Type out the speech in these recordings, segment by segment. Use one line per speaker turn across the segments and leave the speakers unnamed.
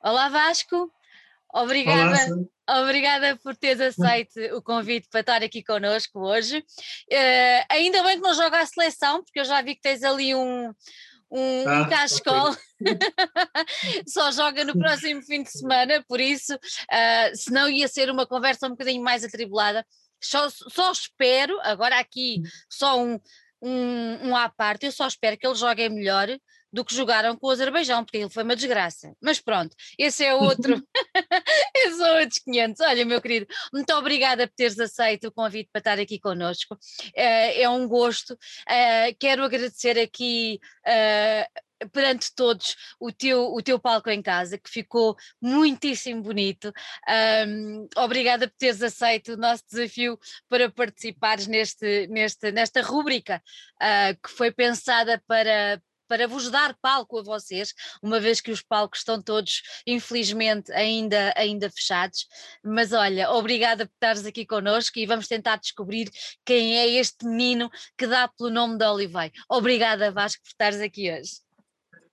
Olá Vasco, obrigada, Olá, obrigada por teres aceito o convite para estar aqui connosco hoje. Uh, ainda bem que não joga a seleção, porque eu já vi que tens ali um, um, ah, um cascol, okay. só joga no próximo fim de semana, por isso, uh, senão ia ser uma conversa um bocadinho mais atribulada. Só, só espero, agora aqui só um, um, um à parte, eu só espero que eles joguem melhor do que jogaram com o Azerbaijão, porque ele foi uma desgraça. Mas pronto, esse é outro, esses são outros 500. Olha, meu querido, muito obrigada por teres aceito o convite para estar aqui connosco. É, é um gosto. É, quero agradecer aqui. É, perante todos o teu, o teu palco em casa, que ficou muitíssimo bonito. Um, obrigada por teres aceito o nosso desafio para participares neste, neste, nesta rúbrica uh, que foi pensada para, para vos dar palco a vocês, uma vez que os palcos estão todos, infelizmente, ainda, ainda fechados. Mas olha, obrigada por estares aqui connosco e vamos tentar descobrir quem é este menino que dá pelo nome de Olivei. Obrigada, Vasco, por estares aqui hoje.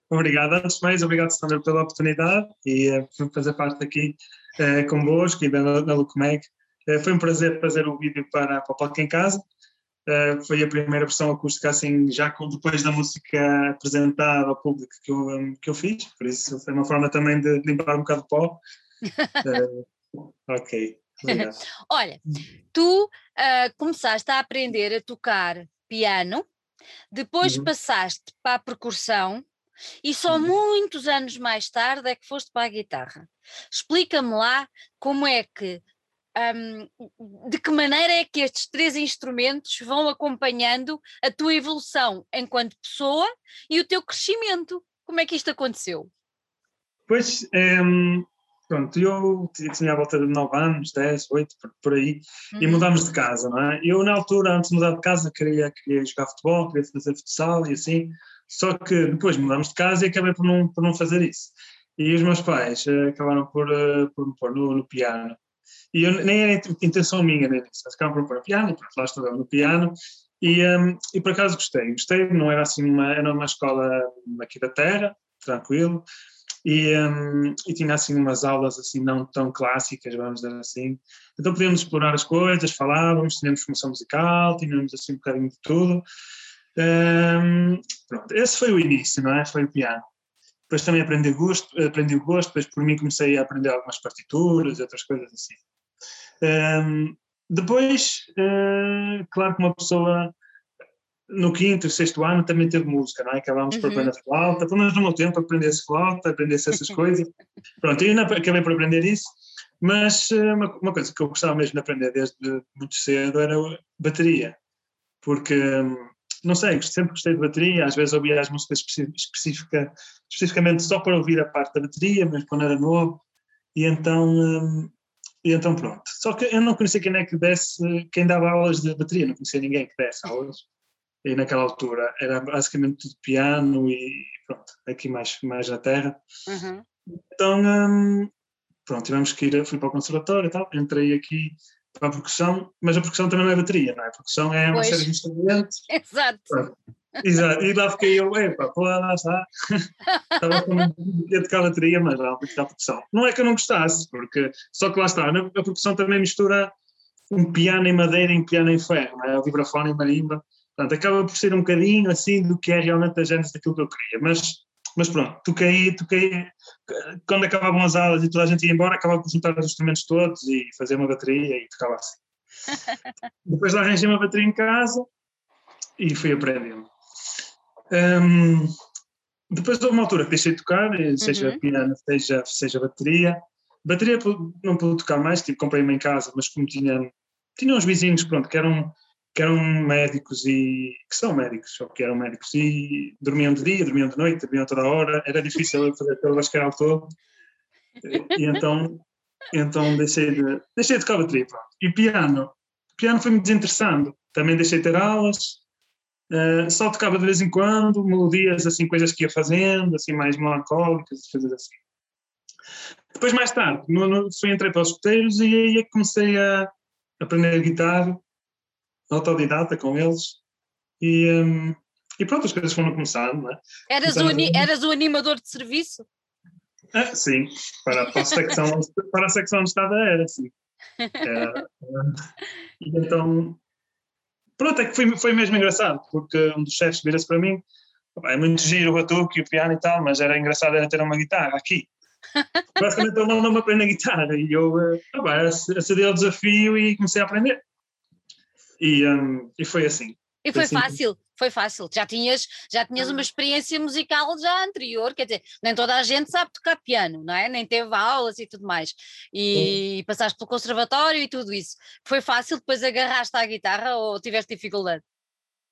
Obrigado, antes de mais, obrigado Sandra pela oportunidade e uh, por fazer parte aqui uh, convosco e da, da Lucmeg. Uh, foi um prazer fazer o vídeo para, para o Palco em Casa. Uh, foi a primeira versão acústica, assim, já com, depois da música apresentada ao público que eu, um, que eu fiz, por isso foi uma forma também de limpar um bocado de pó. Uh, ok.
Olha, tu uh, começaste a aprender a tocar piano, depois uhum. passaste para a percussão e só uhum. muitos anos mais tarde é que foste para a guitarra. Explica-me lá como é que um, de que maneira é que estes três instrumentos vão acompanhando a tua evolução enquanto pessoa e o teu crescimento? Como é que isto aconteceu?
Pois, um, pronto, eu tinha a volta de 9 anos, 10, 8, por, por aí, uhum. e mudámos de casa, não é? Eu, na altura, antes de mudar de casa, queria, queria jogar futebol, queria fazer futsal e assim, só que depois mudámos de casa e acabei por não, por não fazer isso. E os meus pais uh, acabaram por, uh, por me pôr no, no piano. E eu, nem era intenção minha nem isso. Por pôr piano, e lá estou no piano. E, um, e por acaso gostei, gostei, não era assim uma, era uma escola aqui da terra, tranquilo, e, um, e tinha assim umas aulas assim não tão clássicas, vamos dizer assim. Então podíamos explorar as coisas, falávamos, tínhamos formação musical, tínhamos assim um bocadinho de tudo. Um, pronto, esse foi o início, não é? Foi o piano. Depois também aprendi gosto, aprendi o gosto, depois por mim comecei a aprender algumas partituras e outras coisas assim. Um, depois, uh, claro que uma pessoa no quinto, sexto ano também teve música, não é? Acabámos uhum. por aprender flauta, pelo menos no meu tempo aprender-se flauta, aprender-se essas coisas. Pronto, eu acabei por aprender isso, mas uh, uma, uma, coisa que eu gostava mesmo de aprender desde muito cedo era bateria, porque um, não sei, sempre gostei de bateria, às vezes ouvia as músicas específica, especificamente só para ouvir a parte da bateria, mas quando era novo, e então, hum, e então pronto. Só que eu não conhecia quem é que desse, quem dava aulas de bateria, não conhecia ninguém que desse aulas, e naquela altura era basicamente tudo piano e pronto, aqui mais, mais na terra. Uhum. Então, hum, pronto, tivemos que ir, fui para o conservatório e tal, entrei aqui para a percussão, mas a percussão também não é bateria, não é? A percussão é uma pois. série de instrumentos.
Exato.
Exato, e lá fiquei eu, epá, pô, lá está. Estava com a tocar bateria, mas já a percussão. Não é que eu não gostasse, porque só que lá está, a percussão também mistura um piano em madeira e um piano em ferro, é? o vibrafone e marimba. Portanto, acaba por ser um bocadinho assim do que é realmente a gênese daquilo que eu queria. Mas mas pronto, toquei, toquei, quando acabavam as aulas e toda a gente ia embora, acabava por juntar os instrumentos todos e fazer uma bateria e tocava assim. Depois lá arranjei uma bateria em casa e fui aprendendo. Um, depois houve uma altura que deixei de tocar, seja uhum. piano, seja, seja bateria. Bateria não pude tocar mais, tipo, comprei-me em casa, mas como tinha, tinha uns vizinhos, pronto, que eram que eram médicos e que são médicos, só que eram médicos e dormiam de dia, dormiam de noite, dormiam toda hora, era difícil fazer aquele basqueiro todo. E então, então deixei de, deixei de pronto. E piano, piano foi-me desinteressando, também deixei de ter aulas, uh, só tocava de vez em quando, melodias, assim, coisas que ia fazendo, assim, mais melancólicas, coisas assim. Depois, mais tarde, no, no, fui, entrei para os escuteiros e aí é comecei a aprender guitarra autodidata com eles e, um, e pronto, as coisas foram começando, não é?
Eras, o, eras o animador de serviço?
Ah, sim, para, para, a secção, para a secção de Estado era, sim. Era, e então, pronto, é que foi, foi mesmo engraçado, porque um dos chefes vira-se para mim, é muito giro o batuque e o piano e tal, mas era engraçado era ter uma guitarra aqui. Basicamente ele não me aprender guitarra e eu ah, acedi ao desafio e comecei a aprender. E, um, e foi assim.
E foi, foi assim. fácil, foi fácil. Já tinhas, já tinhas uma experiência musical já anterior, quer dizer, nem toda a gente sabe tocar piano, não é? Nem teve aulas e tudo mais. E, passaste pelo conservatório e tudo isso. Foi fácil depois agarraste à guitarra ou tiveste dificuldade?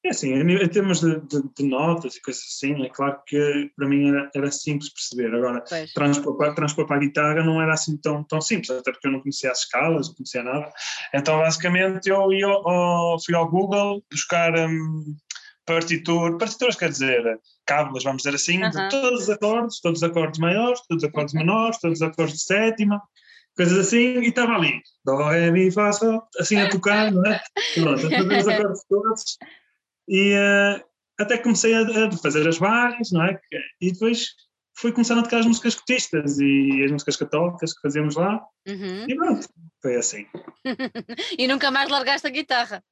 É assim, em termos de, de, de, notas e coisas assim, é claro que para mim era, era simples perceber. Agora, transpor para, transpor para a guitarra não era assim tão, tão simples, até porque eu não conhecia as escalas, não conhecia nada. Então, basicamente, eu, eu, eu fui ao Google buscar um, partitur, partituras, quer dizer, cábulas, vamos dizer assim, uh -huh. de todos os acordes, todos os acordes maiores, todos os acordes menores, todos os acordes de sétima, coisas assim, e estava ali, do, ré, mi, fá, sol, assim a tocar, não é? Pronto, todos os acordes todos e uh, até comecei a, a, fazer as barras, não é? E depois fui começando a tocar as músicas cotistas e as músicas católicas que fazíamos lá. Uhum. E pronto, foi assim.
e nunca mais largaste a guitarra?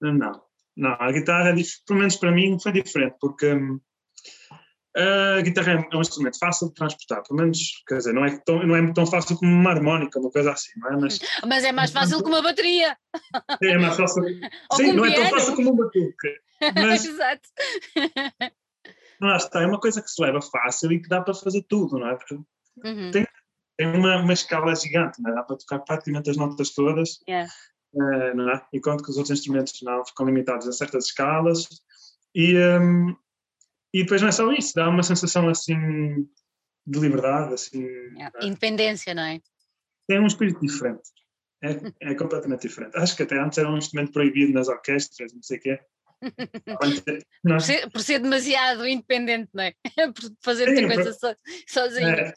Não, não, a guitarra, pelo menos para mim, foi diferente, porque hum, a guitarra é um instrumento fácil de transportar, pelo menos, quer dizer, não é tão, não é tão fácil como uma harmónica, uma coisa assim, não é?
Mas, Mas é mais fácil que uma bateria.
É mais fácil. Sim, não é tão fácil como um batuque. Mas,
Exato.
Lá está, é uma coisa que se leva fácil e que dá para fazer tudo, não é? Uhum. Tem, tem uma, uma escala gigante, não é? Dá para tocar praticamente as notas todas. Yeah. Uh, não é? Enquanto que os outros instrumentos não ficam limitados a certas escalas. E, um, e depois não é só isso, dá uma sensação assim de liberdade, assim.
É, independência, não é?
Tem um espírito diferente. É, é completamente diferente. Acho que até antes era um instrumento proibido nas orquestras, não sei o quê.
Não. Por, ser, por, ser, demasiado independente, não é? Por fazer muita coisa so, sozinho. É,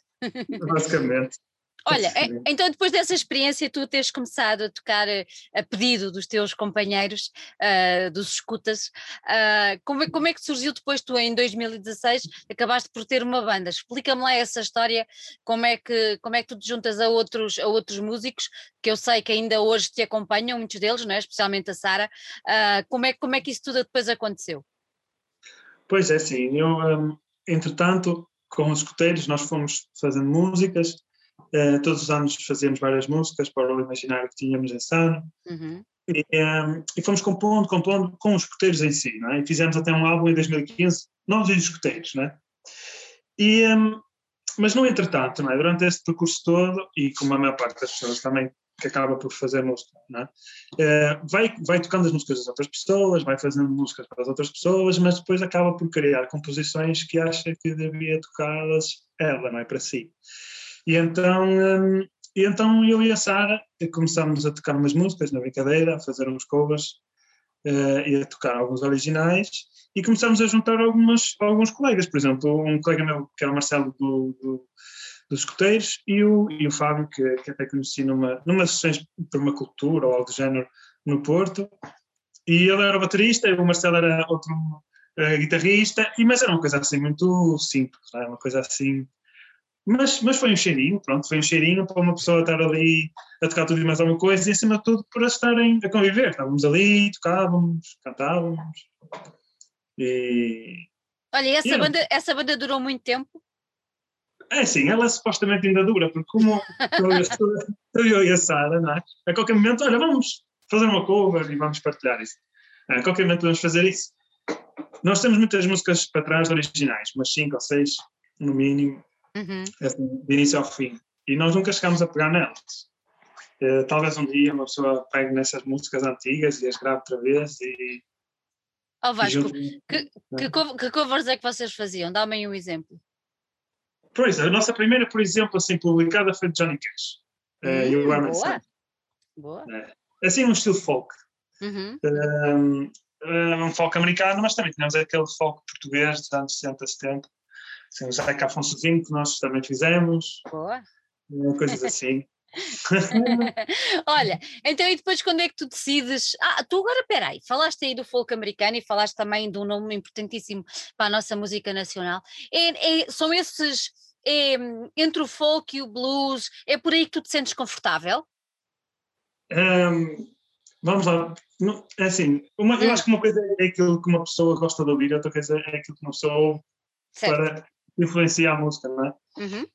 basicamente.
Olha, é, então depois dessa experiência tu tens começado a tocar eh, a pedido dos teus companheiros, uh, dos escutas, uh, como, é, como é que surgiu depois tu em 2016, acabaste por ter uma banda, explica-me lá essa história, como é, que, como é que tu te juntas a outros, a outros músicos, que eu sei que ainda hoje te acompanham, muitos deles, não é? especialmente a Sara, uh, como, é, como é que isso tudo depois aconteceu?
Pois é, sim, eu um, entretanto com os escuteiros nós fomos fazendo músicas, Uh, todos os anos fazíamos várias músicas para o imaginário que tínhamos esse ano. Uhum. E, um, ehm, e, fomos compondo, compondo com os escuteiros em si, não é? E fizemos até um álbum em 2015, nós e os escuteiros, não é? E, um, ehm, mas no entretanto, não é? Durante este percurso todo, e como a maior parte das pessoas também que acaba por fazer música, é? Uh, vai, vai tocando as músicas das outras pessoas, vai fazendo músicas para as outras pessoas, mas depois acaba por criar composições que acha que devia tocá-las ela, não é? Para si. E então, um, e então eu e a Sara começámos a tocar umas músicas na brincadeira, a fazer uns covers uh, e a tocar alguns originais e começámos a juntar algumas, alguns colegas, por exemplo, um colega meu que era o Marcelo do, do dos escuteiros e o, e o Fábio, que, que até conheci numa, numa sessões por uma cultura ou algo do género no Porto, e ele era o baterista e o Marcelo era outro uh, guitarrista, e, mas era uma coisa assim muito simples, é? uma coisa assim mas, mas foi um cheirinho, pronto, foi um cheirinho para uma pessoa estar ali a tocar tudo e mais alguma coisa e acima de tudo para estarem a conviver. Estávamos ali, tocávamos, cantávamos. E.
Olha, essa, e banda, essa banda durou muito tempo?
É sim, ela supostamente ainda dura, porque como eu, eu e a Sara, não é? A qualquer momento, olha, vamos fazer uma cover e vamos partilhar isso. A qualquer momento vamos fazer isso. Nós temos muitas músicas para trás originais, umas 5 ou 6 no mínimo, uhum. assim, de início ao fim. E nós nunca chegámos a pegar nelas. Uh, talvez um dia uma pessoa pegue nessas músicas antigas e as grave outra vez e.
Oh Vasco, junto... que, que, que covers é que vocês faziam? Dá-me um exemplo.
Pois, a nossa primeira, por exemplo, assim, publicada foi de Johnny Cash. Uh, e o
boa. boa.
É, assim, um estilo folk. Uhum. Um, um folk americano, mas também tínhamos aquele folk português dos anos 60, 70. Sim, o Zeca Afonsozinho, que nós também fizemos. Boa. Coisas assim.
Olha, então e depois quando é que tu decides? Ah, tu agora peraí, falaste aí do folk americano e falaste também de um nome importantíssimo para a nossa música nacional. É, é, são esses é entre o folk e o blues, é por aí que tu te sentes confortável?
Um, vamos lá, é assim, uma, eu hum. acho que uma coisa é aquilo que uma pessoa gosta de ouvir, outra coisa é aquilo que uma pessoa ouve certo. para influenciar a música, não é? Uhum.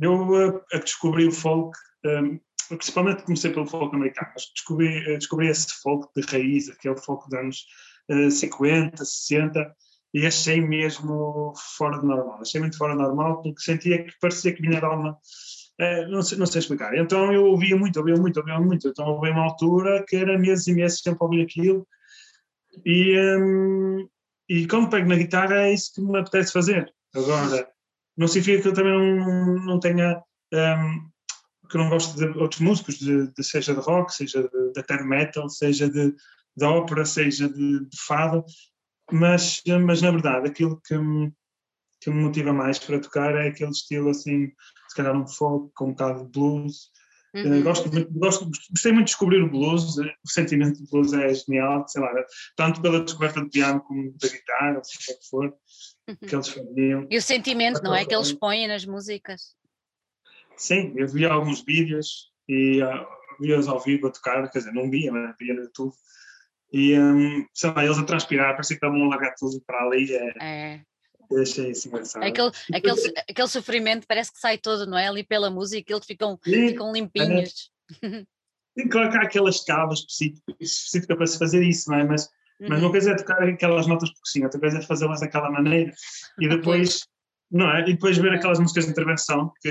Eu a, a descobri o folk, um, principalmente comecei pelo folk americano, mas descobri, descobri esse folk de raiz, aquele folk dos anos uh, 50, 60, e achei mesmo fora de normal. Achei muito fora de normal porque sentia que parecia que vinha de alma. É, não, sei, não sei explicar. Então eu ouvia muito, ouvia muito, ouvia muito. Então houve uma altura que era meses e meses sempre a ouvir aquilo. E, um, e como pego na guitarra é isso que me apetece fazer. Agora, não significa que eu também não, não tenha. Um, que eu não gosto de outros músicos, de, de seja de rock, seja de, de heavy metal, seja de, de ópera, seja de, de fado mas, mas na verdade aquilo que me, que me motiva mais para tocar é aquele estilo assim, se calhar um folk com um bocado de blues. Eh, uhum. Uh, gosto, gosto, gostei muito de descobrir o blues, eh, o sentimento do blues é genial, sei lá, tanto pela descoberta do piano como da guitarra, seja o que for. Que eles faziam.
E o sentimento, não é? Que eles põem nas músicas.
Sim, eu vi alguns vídeos e uh, vi-os ao vivo a tocar, quer dizer, não via, mas via no YouTube e, um, sei lá, eles a transpirar, parecia que estavam a largar tudo para ali. É, é. Achei isso engraçado.
Aquele, aquele, aquele sofrimento parece que sai todo, não é? Ali pela música, eles ficam, ficam limpinhos.
É. Tem que colocar aquela escala específica, específica para se fazer isso, não é? Mas, uhum. mas uma uhum. coisa é tocar aquelas notas por cima, outra coisa é fazê-las daquela maneira. E depois, não é? E depois ver aquelas músicas de intervenção que,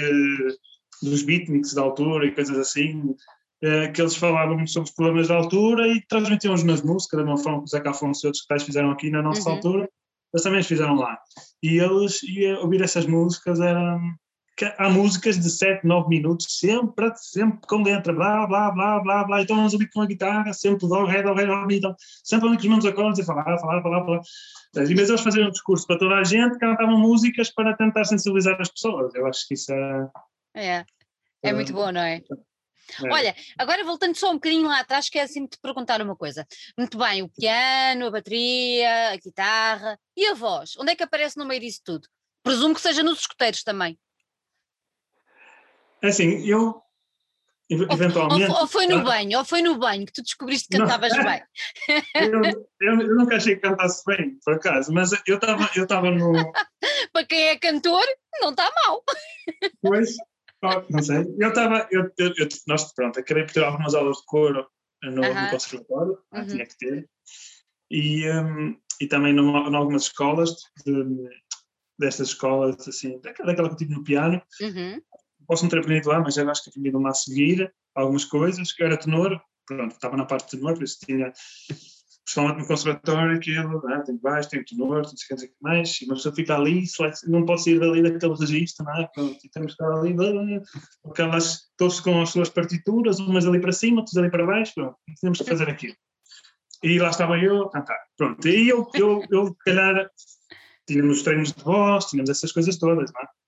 dos beatniks da altura e coisas assim, eh, que eles falavam sobre os problemas da altura e transmitiam-os nas músicas, da mesma forma que o Zeca Afonso e outros que fizeram aqui na nossa uhum. altura, eles também os fizeram lá. E eles, e ouvir essas músicas era. Há músicas de 7, 9 minutos, sempre, sempre com letra, blá, blá, blá, blá, blá, então vamos ouvir com a guitarra, sempre do ré, do ré, do ré, então, sempre ali com os mesmos acordes e falar, falar, falar, falar. Mas eles faziam um discurso para toda a gente, cantavam músicas para tentar sensibilizar as pessoas. Eu acho que isso é.
É, é muito bom, não é? É. Olha, agora voltando só um bocadinho lá atrás, quero assim te perguntar uma coisa. Muito bem, o piano, a bateria, a guitarra e a voz, onde é que aparece no meio disso tudo? Presumo que seja nos escuteiros também.
É assim, eu eventualmente.
Ou, ou, foi no banho, ou foi no banho que tu descobriste que cantavas não, bem.
Eu, eu, eu, nunca achei que cantasse bem, por acaso, mas eu estava eu no.
Para quem é cantor, não está mal.
Pois, não sei. Eu estava. Eu, eu, eu, nós, pronto, acabei por ter algumas aulas de coro no, uh -huh. no conservatório, uh -huh. tinha que ter. E, um, e também em algumas escolas, de, destas escolas, assim, daquela, daquela que eu tive no piano. Uh -huh. Posso não ter aprendido lá, mas eu acho que aprendi uma a seguir algumas coisas, que era tenor, pronto, estava na parte de tenor, por isso tinha principalmente no conservatório, aquilo, né? tem baixo, tem tenor, tem sei o que mais, e uma pessoa fica ali, não pode sair dali daquele registro, não é? E temos que estar ali, aquelas, todos com as suas partituras, umas ali para cima, outras ali para baixo, pronto, temos que fazer aquilo. E lá estava eu a cantar, pronto, e eu, eu, eu, se calhar, tínhamos treinos de voz, tínhamos essas coisas todas, não é?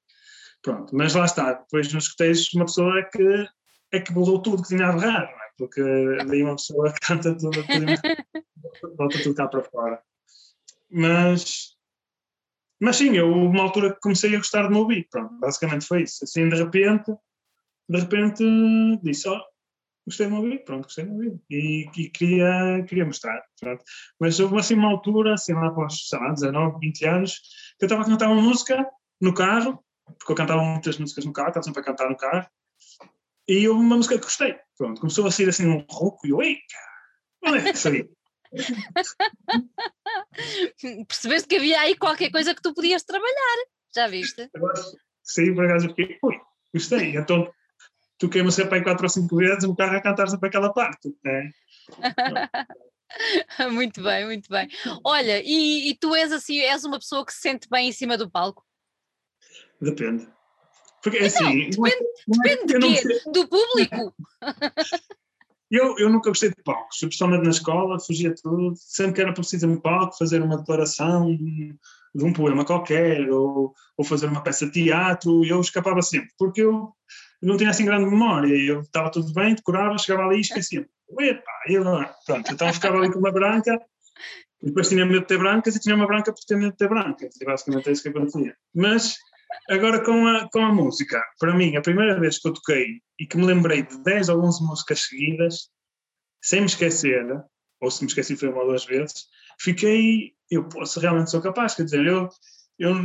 Pronto, mas lá está, depois nos escuteiros uma pessoa é que, é que tudo que tinha a errar, não é? Porque daí uma pessoa canta tudo, volta tudo cá para fora. Mas, mas sim, eu uma altura comecei a gostar de ouvir, pronto, basicamente foi isso. Assim, de repente, de repente disse, ó, oh, gostei de ouvir, pronto, gostei de ouvir. E, e, queria, queria mostrar, pronto. Mas houve assim uma altura, assim lá após, sei lá, 19, 20 anos, que eu estava a cantar uma música no carro, porque eu cantava muitas músicas no carro, estava sempre a cantar no carro, e houve uma música que gostei, pronto, começou a sair assim um rouco, e eu, ei, onde é que saiu?
Percebeste que havia aí qualquer coisa que tu podias trabalhar, já viste?
Sim, por acaso fiquei, ui, gostei. Então tu queima sempre aí quatro ou cinco vezes o carro a cantar sempre aquela parte. Né?
muito bem, muito bem. Olha, e, e, tu és assim, és uma pessoa que se sente bem em cima do palco?
Depende. Porque assim. Não,
depende, não é, depende é, de quê? Do público?
Eu, eu nunca gostei de palcos, principalmente na escola, fugia tudo. Sempre que era preciso um palco, fazer uma declaração de, de um poema qualquer, ou, ou fazer uma peça de teatro, eu escapava sempre, porque eu não tinha assim grande memória. Eu estava tudo bem, decorava, chegava ali e esquecia. Epa, eu não. Pronto, então ficava ali com uma branca, e depois tinha medo de ter brancas, e tinha uma branca por ter medo de ter brancas. E basicamente é isso que acontecia. Mas Agora com a, com a música, para mim, a primeira vez que eu toquei e que me lembrei de 10 ou 11 músicas seguidas, sem me esquecer, ou se me esqueci foi uma ou duas vezes, fiquei, eu posso, realmente sou capaz, quer dizer, eu, eu,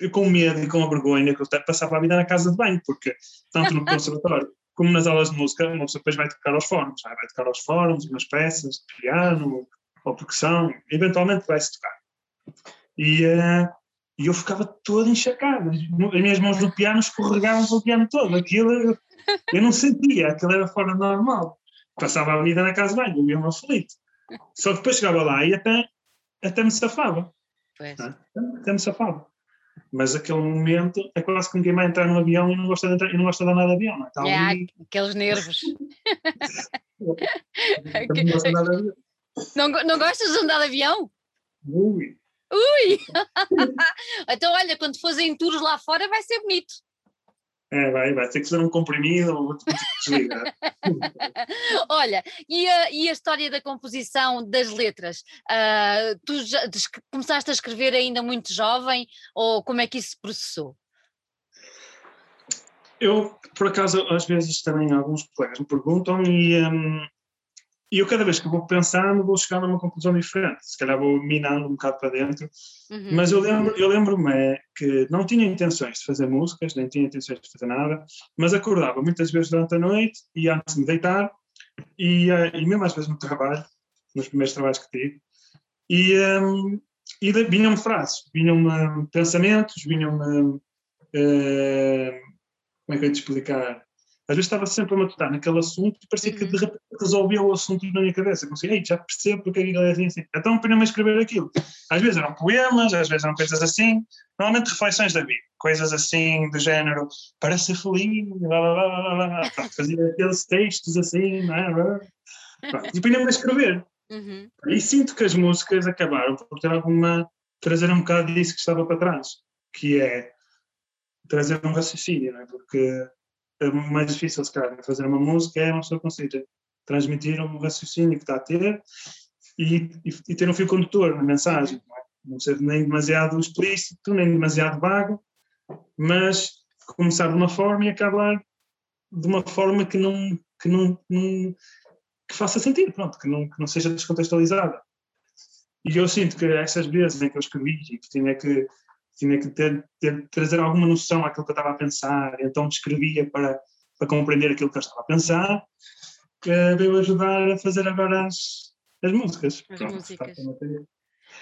eu com medo e com a vergonha que eu passava a vida na casa de banho, porque tanto no conservatório como nas aulas de música, uma pessoa depois vai tocar aos fóruns, vai tocar aos fóruns, umas peças de piano ou percussão, eventualmente vai-se tocar. E, uh, e eu ficava todo encharcado, as minhas mãos no piano escorregavam o piano todo, aquilo eu não sentia, aquilo era fora normal. Passava a vida na casa de banho, eu ia-me aflito. Só que depois chegava lá e até, até me safava. Pois. Né? Até me safava. Mas aquele momento é quase como quem vai entrar no avião e não gosta de, entrar, e não gosta de andar de avião. Não é?
Tá é, aqueles nervos. não, não gostas de andar de avião?
Ui.
Ui! então, olha, quando fazem tours lá fora vai ser bonito.
É, vai, vai ter que fazer um comprimido ou outro desligar.
Olha, e a, e a história da composição das letras? Uh, tu já, começaste a escrever ainda muito jovem ou como é que isso se processou?
Eu, por acaso, às vezes também alguns colegas me perguntam e um, e eu cada vez que vou pensando vou chegar numa conclusão diferente, se calhar vou minando um bocado para dentro, uhum. mas eu lembro eu lembro-me é que não tinha intenções de fazer músicas, nem tinha intenções de fazer nada, mas acordava muitas vezes durante a noite e antes de me deitar, e, uh, e mesmo às vezes no trabalho, nos primeiros trabalhos que tive, e, um, e vinham-me frases, vinham-me pensamentos, vinham-me. Uh, como é que eu ia te explicar? Às vezes estava sempre a matutar naquele assunto e parecia que de uhum. repente resolvia o assunto na minha cabeça. Eu consegui, já percebo porque é que ele é assim, assim. Então ponho-me a escrever aquilo. Às vezes eram poemas, às vezes eram coisas assim, normalmente reflexões da vida, coisas assim do género, para ser feliz, blá blá blá blá blá. Pronto, fazia aqueles textos assim, não é? e punha-me a escrever. Uhum. E sinto que as músicas acabaram por ter alguma. trazer um bocado disso que estava para trás, que é trazer um raciocínio, não é? Porque mais difícil, se calhar, fazer uma música é uma pessoa conseguir transmitir um raciocínio que está a ter e, e, e ter um fio condutor na mensagem. Não, é? não ser nem demasiado explícito, nem demasiado vago, mas começar de uma forma e acabar de uma forma que não, que não, não que faça sentido, pronto, que não, que não seja descontextualizada. E eu sinto que essas vezes em que eu escrevi e que tinha que tinha que ter, ter, trazer alguma noção àquilo que eu estava a pensar, então descrevia para, para compreender aquilo que eu estava a pensar, que veio ajudar a fazer agora as, as músicas.
As Pronto, músicas.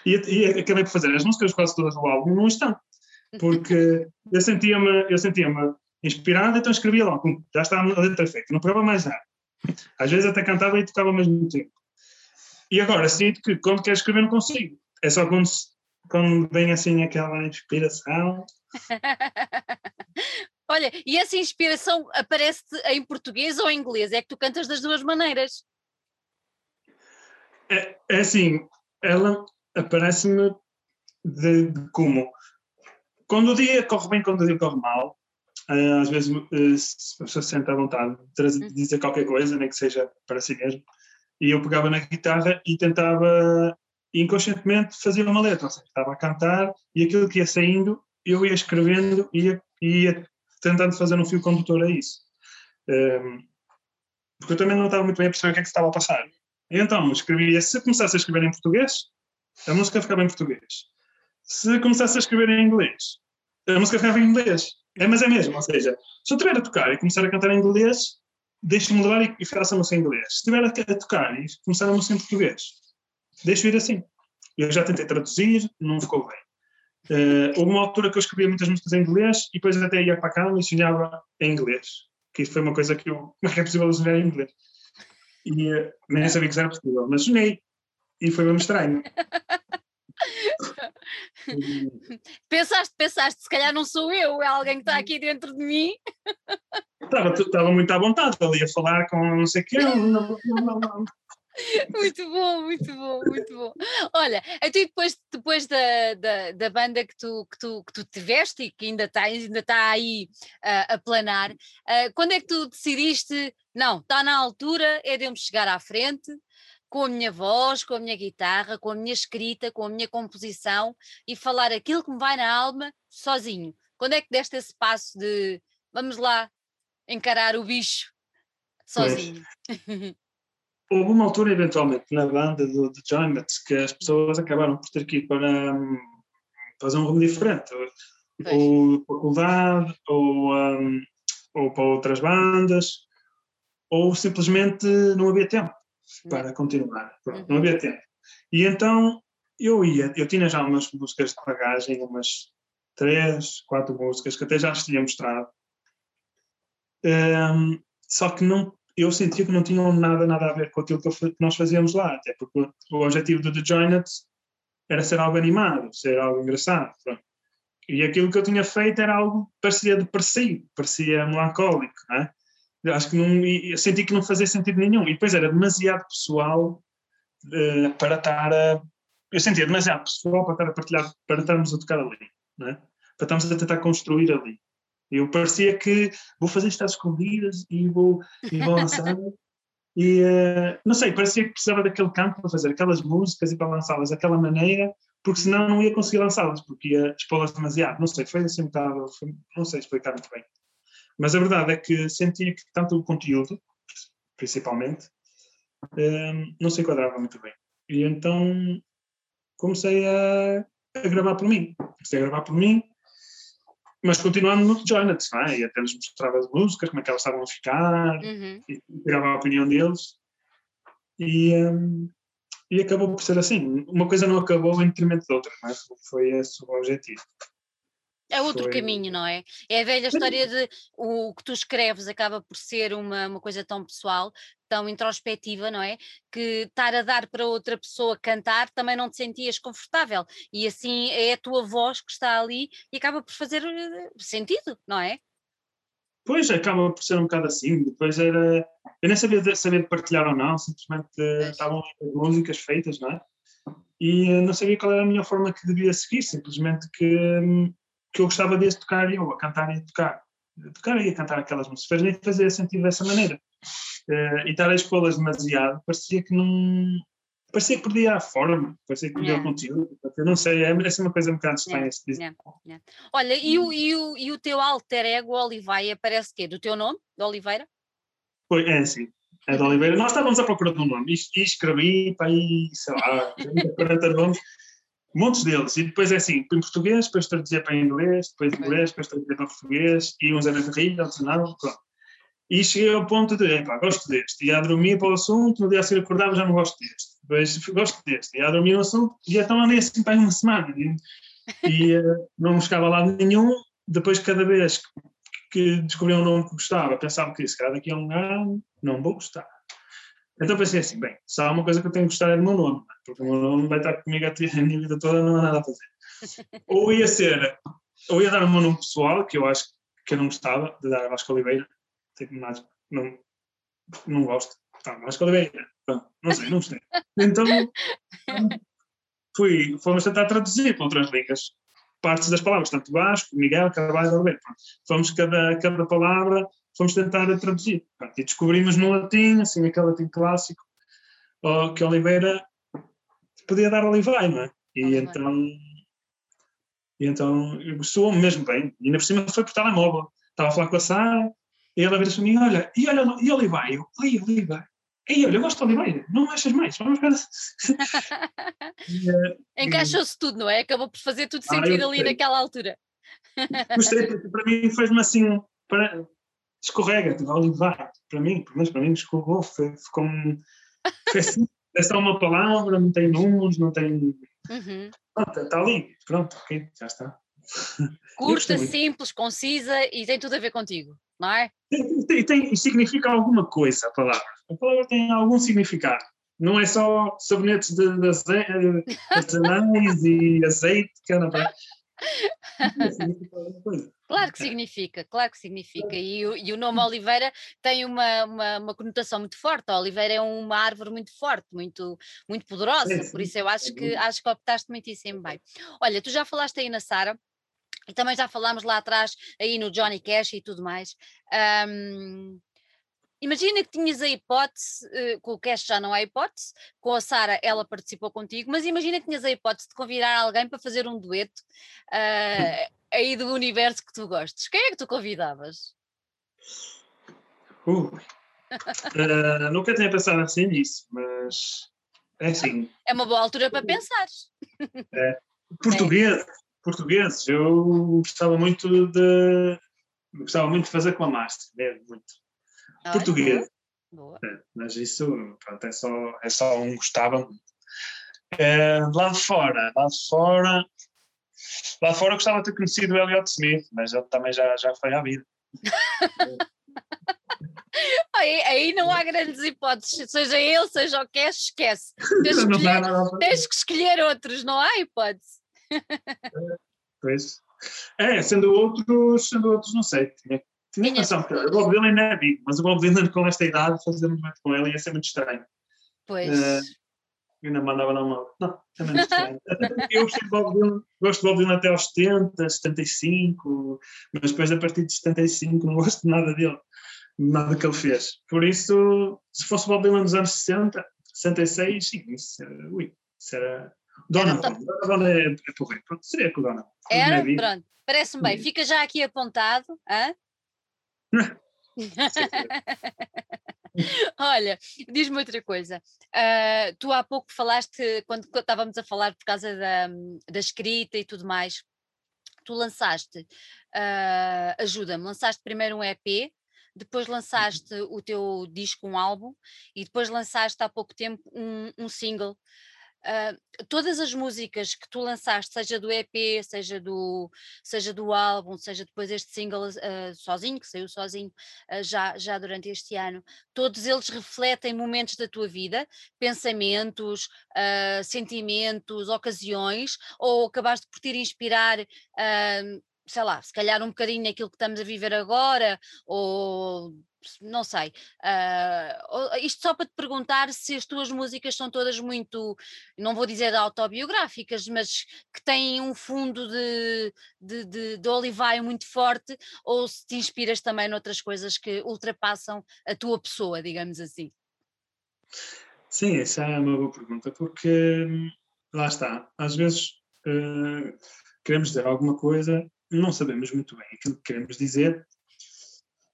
E, e, acabei por fazer as músicas quase todas do álbum num instante, porque eu sentia-me eu sentia inspirado, então escrevia logo, já estava a letra feita, não pegava mais nada. Às vezes até cantava e tocava ao mesmo tempo. E agora sinto que quando quero escrever não consigo. É só quando quando vem assim aquela inspiração.
Olha, e essa inspiração aparece em português ou em inglês? É que tu cantas das duas maneiras.
É, é assim, ela aparece-me de, de, como? Quando o dia corre bem, quando o dia corre mal, uh, às vezes uh, a pessoa se sente à vontade de uhum. dizer qualquer coisa, nem que seja para si mesmo, e eu pegava na guitarra e tentava inconscientemente fazia uma letra, ou seja, estava a cantar e aquilo que ia saindo, eu ia escrevendo e ia, ia, tentando fazer um fio condutor a isso. Um, porque eu também não estava muito bem a perceber o que é que estava a passar. Então, escrevia, se começasse a escrever em português, a música ficava em português. Se começasse a escrever em inglês, a música ficava em inglês. É, mas é mesmo, ou seja, se eu estiver a tocar e começar a cantar em inglês, deixe-me levar e, e faça a música em inglês. Se estiver a, a tocar e começar a música em português, deixo ir assim. Eu já tentei traduzir, não ficou bem. Uh, houve uma altura que eu escrevia muitas músicas em inglês e depois até ia para a cama e sonhava em inglês. Que isso foi uma coisa que eu. Como é que é possível sonhar em inglês? E uh, nem sabia que isso era possível, mas sonhei. E foi mesmo estranho.
pensaste, pensaste, se calhar não sou eu, é alguém que está aqui dentro de mim.
Estava, estava muito à vontade ali a falar com não sei o quê. Não, não, não,
muito bom, muito bom, muito bom. Olha, então depois, depois da, da, da, banda que tu, que, tu, que tu tiveste e que ainda está ainda tá aí uh, a planar, uh, quando é que tu decidiste, não, está na altura, é de eu me chegar à frente, com a minha voz, com a minha guitarra, com a minha escrita, com a minha composição e falar aquilo que me vai na alma sozinho. Quando é que deste esse passo de vamos lá encarar o bicho sozinho?
Houve uma altura, eventualmente, na banda do, do Giant, que as pessoas acabaram por ter que ir para um, fazer um rumo diferente. Pois. Ou faculdade, ou, um, ou para outras bandas, ou simplesmente não havia tempo para continuar. Pronto, não uhum. havia tempo. E então eu ia, eu tinha já umas músicas de bagagem, umas três, quatro músicas que até já lhes tinha mostrado. Um, só que não, eu sentia que não tinham nada, nada a ver com aquilo que, que nós fazíamos lá, até porque o objetivo do The Joined era ser algo animado, ser algo engraçado. Pronto. E aquilo que eu tinha feito era algo parecia depressivo, parecia melancólico, é? Eu acho que não, eu senti que não fazia sentido nenhum. E depois era demasiado pessoal uh, para estar a. Eu sentia demasiado pessoal para estar a partilhar, para estarmos a tocar ali, não é? para estarmos a tentar construir ali. Eu parecia que vou fazer estas escondidas e vou, e vou lançar. e uh, não sei, parecia que precisava daquele campo para fazer aquelas músicas e para lançá-las daquela maneira, porque senão não ia conseguir lançá-las, porque ia expô-las demasiado. Não sei, foi assim um bocado, não sei explicar muito bem. Mas a verdade é que sentia que tanto o conteúdo, principalmente, um, não se enquadrava muito bem. E então comecei a, a, gravar por mim. Comecei a gravar por mim, mas continuando no Jonet, não é? E até lhes mostrava as músicas, como é que elas estavam a ficar, uhum. e pegava a opinião deles. E, um, e acabou por ser assim. Uma coisa não acabou em detrimento da outra, mas é? foi esse o objetivo.
É outro Foi... caminho, não é? É a velha história de o que tu escreves acaba por ser uma, uma coisa tão pessoal, tão introspectiva, não é? Que estar a dar para outra pessoa cantar também não te sentias confortável. E assim é a tua voz que está ali e acaba por fazer eh, sentido, não é?
Pois, acaba por ser um bocado assim. Depois era. Eu nem sabia saber partilhar ou não, simplesmente pois. estavam músicas feitas, não é? E eh, não sabia qual era a melhor forma que devia seguir, simplesmente que hum, que eu gostava de tocar eu, a cantar e a tocar. Tocar e a cantar aquelas músicas, nem fazia sentido dessa maneira. Uh, e estar a expô-las demasiado, parecia que não. Parecia que perdia a forma, parecia que perdia yeah. o conteúdo. Eu não sei, é assim uma coisa um bocado estranha. Yeah.
Yeah. Olha, e o, e, o, e o teu alter ego, Oliveira, parece que Do teu nome, de Oliveira?
Foi, é assim. É de Oliveira. Nós estávamos à procura de um nome e, e escrevi para aí, sei lá, 40 nomes montes deles. E depois é assim, em português, depois traduzia para inglês, depois inglês, depois traduzia para português, e uns eram de rir, outros não, pronto. E cheguei ao ponto de, epá, gosto deste. Ia a dormir para o assunto, no dia a seguir acordava já não gosto deste. Depois gosto deste. Ia a dormir no assunto, e então andei assim para uma semana. E, e uh, não chegava a lado nenhum. Depois, cada vez que descobri um nome que gostava, pensava que se calhar daqui a um ano não vou gostar então pensei assim, bem, se há uma coisa que eu tenho que gostar é do meu nome, porque o meu nome vai estar comigo a, a minha vida toda, não há nada a fazer. Ou ia ser, ou ia dar o meu nome pessoal, que eu acho que eu não gostava de dar a Vasco Oliveira, tipo, não, não gosto. Tá, Vasco Oliveira, Pronto, não sei, não gostei. Então, fui, fomos tentar traduzir para outras línguas partes das palavras, tanto Vasco, Miguel, Carvalho, Oliveira. Fomos cada, cada palavra fomos tentar traduzir. e descobrimos no latim, assim, aquele latim clássico, que Oliveira podia dar Olivai, não é? E então, e então gostou mesmo bem. E ainda por cima foi por telemóvel. Estava a falar com a Sara, e ela vira-se a mim, olha, e olha, e Olivai? Eu, ai, Olivai. Ei, olha, eu gosto de Oliveira, não achas mais? Vamos ver.
Encaixou-se tudo, não é? Acabou por fazer tudo ah, sentido ah, ali naquela altura.
Gostei, para mim fez-me assim, para, escorrega, ali vai. Para mim, pelo menos para mim, escorregou, foi, ficou um. Foi assim, é só uma palavra, não tem números, não tem. Uhum. Pronto, está ali, pronto, ok, já está.
Curta, simples, concisa e tem tudo a ver contigo, não é?
E tem, tem, significa alguma coisa a palavra. A palavra tem algum significado. Não é só sabonetes de, de azeite, e azeite, que anda para.
Claro que significa, claro que significa. E, e o nome Oliveira tem uma, uma, uma, conotação muito forte. A Oliveira é uma árvore muito forte, muito, muito poderosa, por isso eu acho que, acho que optaste muitíssimo bem. Olha, tu já falaste aí na Sara, e também já falámos lá atrás, aí no Johnny Cash e tudo mais. Um, imagina que tinhas a hipótese, uh, com o Cash já não há hipótese, com a Sara ela participou contigo, mas imagina que tinhas a hipótese de convidar alguém para fazer um dueto uh, aí do universo que tu gostes. Quem é que tu convidavas?
Uh, uh, nunca tinha pensado assim nisso, mas é assim.
É uma boa altura para pensar.
É. Português, é. português, eu gostava muito de gostava muito de fazer com a Márcia, mesmo muito. Português. Boa. É, mas isso pronto, é, só, é só um gostava muito. É, lá de fora, lá de fora, lá fora gostava de ter conhecido o Elliot Smith, mas ele também já, já foi à vida.
Aí, aí, não há grandes hipóteses, seja ele, seja o que é, esquece. Tens, escolher, tens que escolher outros, não há hipótese.
Pois. É, sendo outros, sendo outros, não sei. Tinha, tinha noção, o Bob Dylan ainda é amigo, mas o Bob Dylan com esta idade, fazer movimento com ele ia ser muito estranho.
Pois. Uh,
ainda mandava não mal. Não, é estranho. eu gosto de Bob Dylan, gosto de Bob Dylan até aos 70, 75, mas depois a partir de 75 não gosto de nada dele nada que ele fez. Por isso, se fosse o Bob Dylan nos anos 60, 66, sim, isso era, ui, isso era. Dona, Dona é, é porreiro, pronto, seria com Dona.
Era? Pronto, parece-me bem. Fica já aqui apontado. Hã? Olha, diz-me outra coisa. Uh, tu há pouco falaste, quando, estávamos a falar por causa da, da escrita e tudo mais, tu lançaste, uh, ajuda-me, lançaste primeiro um EP depois lançaste o teu disco, um álbum, e depois lançaste há pouco tempo um, um single. Uh, todas as músicas que tu lançaste, seja do EP, seja do, seja do álbum, seja depois este single uh, sozinho, que saiu sozinho uh, já, já durante este ano, todos eles refletem momentos da tua vida, pensamentos, sentimentos, ocasiões, ou acabaste por te inspirar sei lá, se calhar um bocadinho naquilo que estamos a viver agora, ou não sei. Uh, isto só para te perguntar se as tuas músicas são todas muito, não vou dizer autobiográficas, mas que têm um fundo de, de, de, de muito forte, ou se te inspiras também noutras coisas que ultrapassam a tua pessoa, digamos assim.
Sim, essa é uma boa pergunta, porque hum, lá está, às vezes uh, queremos dizer alguma coisa não sabemos muito bem aquilo que queremos dizer,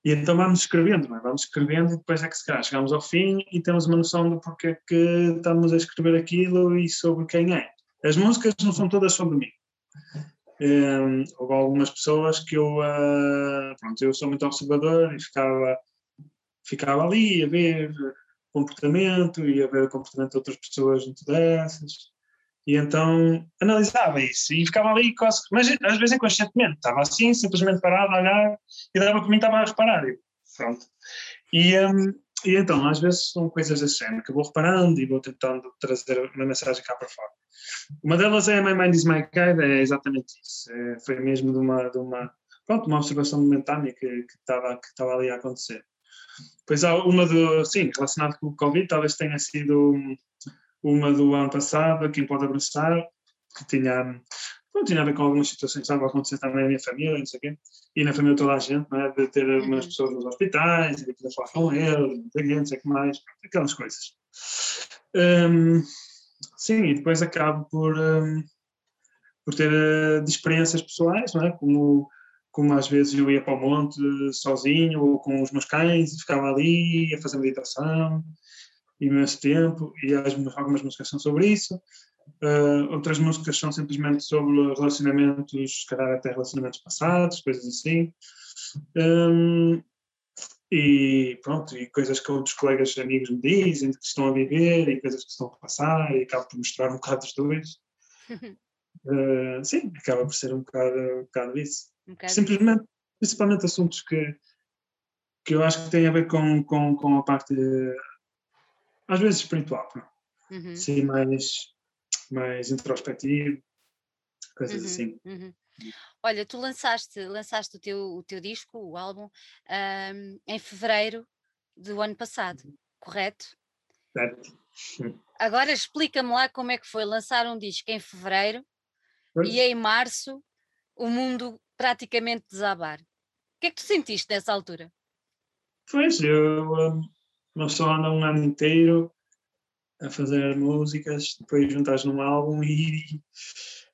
e então vamos escrevendo, é? vamos escrevendo e depois é que se calhar chegamos ao fim e temos uma noção do porquê que estamos a escrever aquilo e sobre quem é. As músicas não são todas sobre mim. Um, houve algumas pessoas que eu, uh, pronto, eu sou muito observador e ficava, ficava ali a ver comportamento e a ver o comportamento de outras pessoas junto dessas. E então analisava isso e ficava ali quase, mas às vezes inconscientemente, estava assim, simplesmente parado a olhar e dava para mim, estava a reparar. E, pronto. E, um, e então, às vezes são coisas da cena que vou reparando e vou tentando trazer uma mensagem cá para fora. Uma delas é My Mind is My Guide, é exatamente isso. É, foi mesmo de uma, de uma, pronto, uma observação momentânea que, que, estava, que estava ali a acontecer. Pois há uma do, sim, relacionado com o Covid, talvez tenha sido uma do ano passado, Quem Pode Abraçar, que tinha, não tinha a ver com algumas situações que estavam a acontecer também na minha família, não sei o quê, e na família toda a gente, não é? de ter uhum. algumas pessoas nos hospitais, de poder falar com eles, não sei o que mais, aquelas coisas. Um, sim, e depois acabo por, um, por ter uh, de experiências pessoais, não é? Como, como às vezes eu ia para o monte sozinho ou com os meus cães e ficava ali a fazer meditação imenso tempo e algumas músicas são sobre isso. Uh, outras músicas são simplesmente sobre relacionamentos, se calhar até relacionamentos passados, coisas assim. Um, e pronto, e coisas que outros colegas amigos me dizem que estão a viver e coisas que estão a passar e acabo por mostrar um bocado dos dois. Uh, sim, acaba por ser um bocado, um bocado isso. Um bocado Simplesmente, principalmente assuntos que, que eu acho que têm a ver com, com, com a parte às vezes espiritual, uhum. sim, mais, mais introspectivo, coisas uhum. assim.
Uhum. Olha, tu lançaste, lançaste o, teu, o teu disco, o álbum, um, em fevereiro do ano passado, correto?
Certo.
Agora explica-me lá como é que foi lançar um disco em fevereiro pois. e em março o mundo praticamente desabar. O que é que tu sentiste nessa altura?
Pois, eu uma pessoa anda um ano inteiro a fazer músicas, depois juntas num álbum e,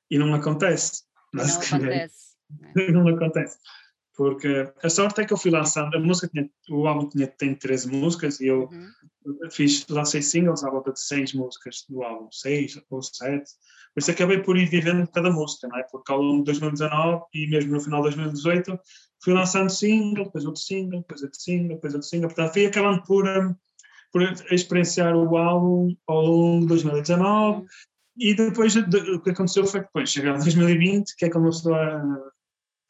e não acontece.
Não acontece.
não acontece. Porque a sorte é que eu fui lançando, a música tinha, o álbum tinha, tem 13 músicas e eu uhum. fiz, lancei singles à volta de 6 músicas do álbum, 6 ou 7. Por isso acabei por ir vivendo cada música, não é? Porque ao longo de 2019 e mesmo no final de 2018 fui lançando single, depois outro single, depois outro single, depois outro single. Portanto, fui acabando por, por experienciar o álbum ao longo de 2019 uhum. e depois de, o que aconteceu foi que depois chegou 2020, que é quando a pessoa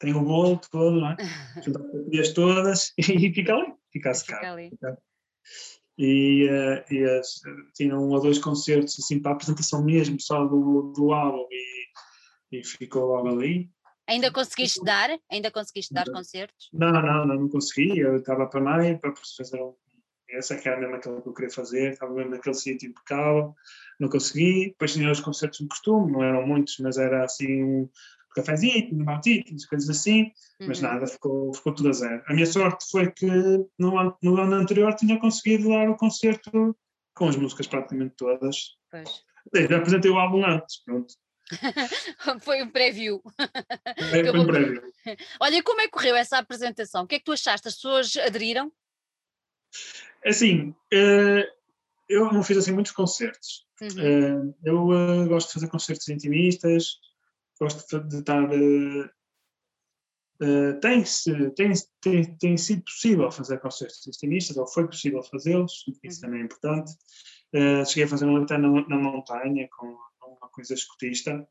tem o bolo todo, não é? Juntar as todas e fica ali, fica a secar. Fica ali. E, uh, e as, tinham um ou dois concertos assim para a apresentação mesmo, só do, do álbum e, e ficou logo ali.
Ainda conseguiste dar? Ainda conseguiste dar concertos?
Não, não, não, não consegui. Eu estava para Maio para fazer um. Essa que era mesmo aquilo que eu queria fazer, estava mesmo naquele sítio impecável, não consegui. Depois tinha os concertos de costume, não eram muitos, mas era assim um cafezinho, um batito, coisas assim, uhum. mas nada, ficou, ficou tudo a zero. A minha sorte foi que no ano, no ano anterior tinha conseguido dar o concerto com as músicas praticamente todas.
Pois.
Já apresentei o álbum antes, pronto.
foi um preview.
É, foi um preview.
Olha, como é que correu essa apresentação? O que é que tu achaste? As pessoas aderiram?
É assim, eh, eu não fiz assim muitos concertos. Uhum. Eh, eu eh, gosto de fazer concertos intimistas, gosto de estar. Uh, uh, tem, tem, tem, tem sido possível fazer concertos intimistas, ou foi possível fazê-los, isso uhum. também é importante. Uh, cheguei a fazer um até na, na montanha, com uma coisa escutista,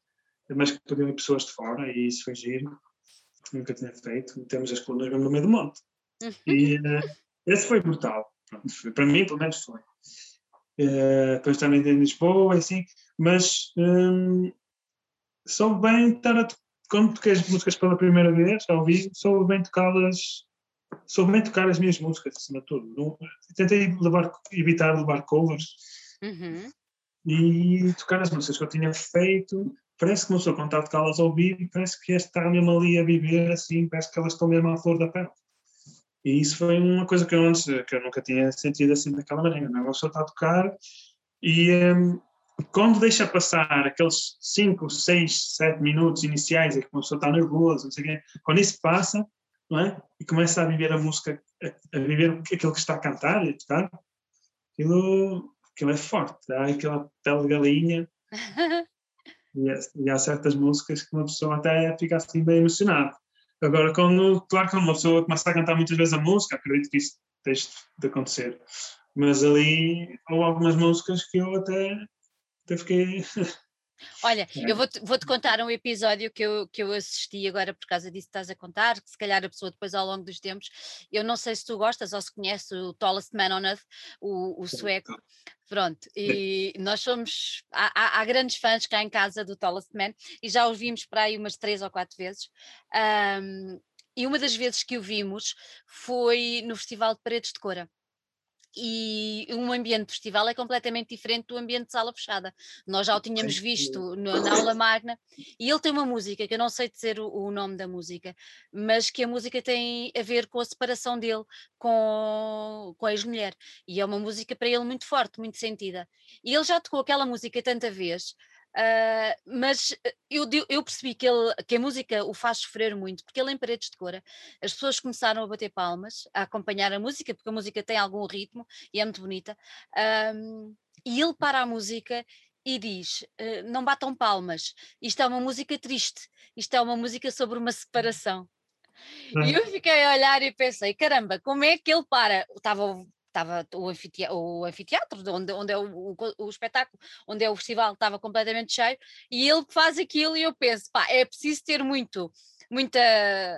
mas que podiam pessoas de fora, e isso foi giro, nunca tinha feito. Temos as colunas mesmo no meio do monte. E esse foi brutal. Pronto, para mim, pelo menos foi. Uh, depois também em Lisboa, assim, mas um, soube bem estar a quando toquei as músicas pela primeira vez, ao vivo, soube bem tocá-las, soube bem tocar as minhas músicas, acima de tudo. Não, tentei levar, evitar levar covers
uhum.
e tocar as músicas que eu tinha feito. Parece que começou a contar tocá-las ao vivo, parece que está mesmo ali a viver assim, parece que elas estão mesmo à flor da pele. E isso foi uma coisa que eu antes, que eu nunca tinha sentido assim daquela maneira. Não? É? Uma pessoa está a tocar e, um, quando deixa passar aqueles 5, 6, 7 minutos iniciais em que uma pessoa está nervosa, não sei o quê, quando isso passa, não é? E começa a viver a música, a, a viver aquilo que está a cantar e tocar, aquilo, aquilo é forte, dá aquela pele de galinha. e, é, e, há certas músicas que uma pessoa até fica assim bem emocionada. Agora, quando, claro que uma pessoa começa a cantar muitas vezes a música, acredito que isso deixe de acontecer. Mas ali, houve algumas músicas que eu até até fiquei.
Olha, eu vou-te vou -te contar um episódio que eu, que eu assisti agora por causa disso que estás a contar, que se calhar a pessoa depois ao longo dos tempos, eu não sei se tu gostas ou se conheces o Tallest Man on Earth, o, o sueco, pronto, e nós somos, há, há, grandes fãs cá em casa do Tallest Man e já os vimos para aí umas três ou quatro vezes, um, e uma das vezes que o vimos foi no Festival de Paredes de Cora e um ambiente de festival é completamente diferente do ambiente de sala fechada. Nós já o tínhamos visto no, na aula magna e ele tem uma música que eu não sei dizer o, o, nome da música, mas que a música tem a ver com a separação dele com, com a ex-mulher e é uma música para ele muito forte, muito sentida. E ele já tocou aquela música tanta vez Uh, mas eh, eu, eu percebi que, ele, que a música o faz sofrer muito, porque ele em Paredes de Cora, as pessoas começaram a bater palmas, a acompanhar a música, porque a música tem algum ritmo e é muito bonita, um, e ele para a música e diz: uh, Não batam palmas, isto é uma música triste, isto é uma música sobre uma separação. E eu fiquei a olhar e pensei: caramba, como é que ele para? Estava estava o, anfiteatro, o anfiteatro onde, onde é o, o, o, espetáculo, onde é o festival, estava completamente cheio, e ele faz aquilo e eu penso, pá, é preciso ter muito, muita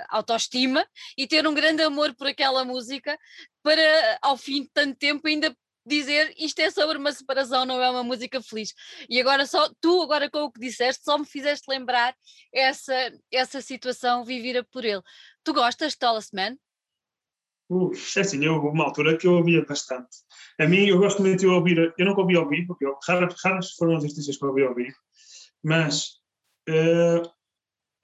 autoestima e ter um grande amor por aquela música para, ao fim de tanto tempo, ainda dizer isto é sobre uma separação, não é uma música feliz. E agora só, tu agora com o que disseste, só me fizeste lembrar essa, essa situação vivida por ele. Tu gostas de Tallest Man?
Uh, é assim, eu, uma altura que eu ouvia bastante. A mim, eu gosto muito de ouvir, eu nunca ouvi ao vivo, porque eu, raras, raras foram as artistas que eu ouvi ao vivo, mas uh,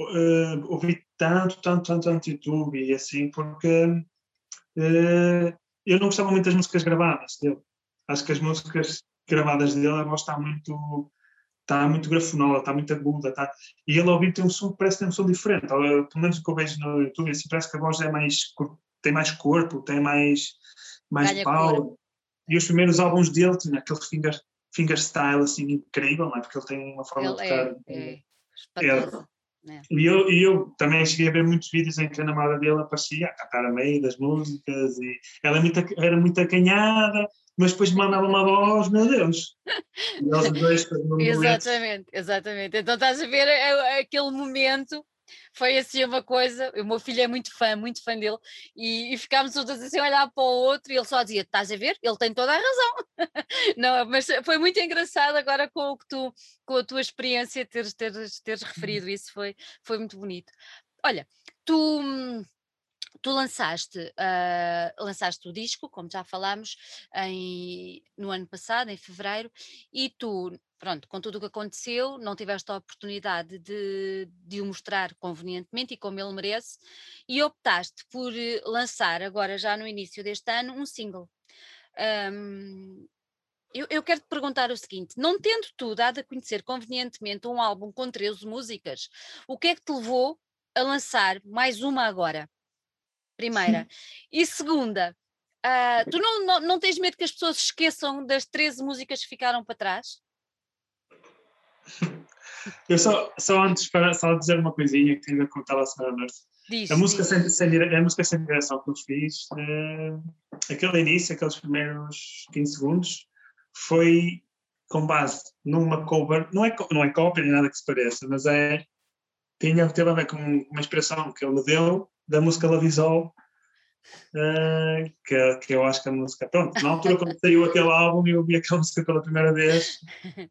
uh, ouvi tanto, tanto, tanto, tanto YouTube e assim, porque uh, eu não gostava muito das músicas gravadas dele. Acho que as músicas gravadas dele, a voz está muito está muito grafonola, está muito aguda, está... e ele ao ouvir tem um som, parece que tem um som diferente, pelo menos o que eu vejo no YouTube, assim, parece que a voz é mais, tem mais corpo, tem mais, mais power. E os primeiros álbuns dele tinha aquele finger, fingerstyle assim incrível, não é? Porque ele tem uma forma ele de tocar. É, é, é, é. E eu, e eu também cheguei a ver muitos vídeos em que a namorada dele aparecia a cantar a meio das músicas e ela era muito, era muito acanhada, mas depois mandava uma voz, meu Deus.
Dois, exatamente, exatamente. Então estás a ver é, é aquele momento foi assim uma coisa. O meu filho é muito fã, muito fã dele, e, e ficámos todos assim a olhar para o outro e ele só dizia: Estás a ver? Ele tem toda a razão. Não, mas foi muito engraçado agora com o que tu, com a tua experiência, teres, teres, teres referido isso, foi, foi muito bonito. Olha, tu tu lançaste, uh, lançaste o disco, como já falámos, em, no ano passado, em fevereiro, e tu, pronto, com tudo o que aconteceu, não tiveste a oportunidade de, de o mostrar convenientemente e como ele merece, e optaste por eh, lançar agora, já no início deste ano, um single. Um, eu, eu, quero te perguntar o seguinte: não tendo tu dado a conhecer convenientemente um álbum com 13 músicas, o que é que te levou a lançar mais uma agora? Primeira. E segunda, uh, tu não, não, não tens medo que as pessoas esqueçam das 13 músicas que ficaram para trás?
Eu só, só antes para só dizer uma coisinha que tenho a contar à senhora Nurse. Diz, a, música sem, sem, a música sem direção que eu fiz, uh, aquele início, aqueles primeiros 15 segundos, foi com base numa cover, não é, não é cópia nem nada que se pareça, mas é, tinha, teve a ver com uma inspiração que ele me deu da música Lavisol, uh, que, que eu acho que a música, pronto, na altura quando saiu aquele álbum e eu ouvi aquela música pela primeira vez,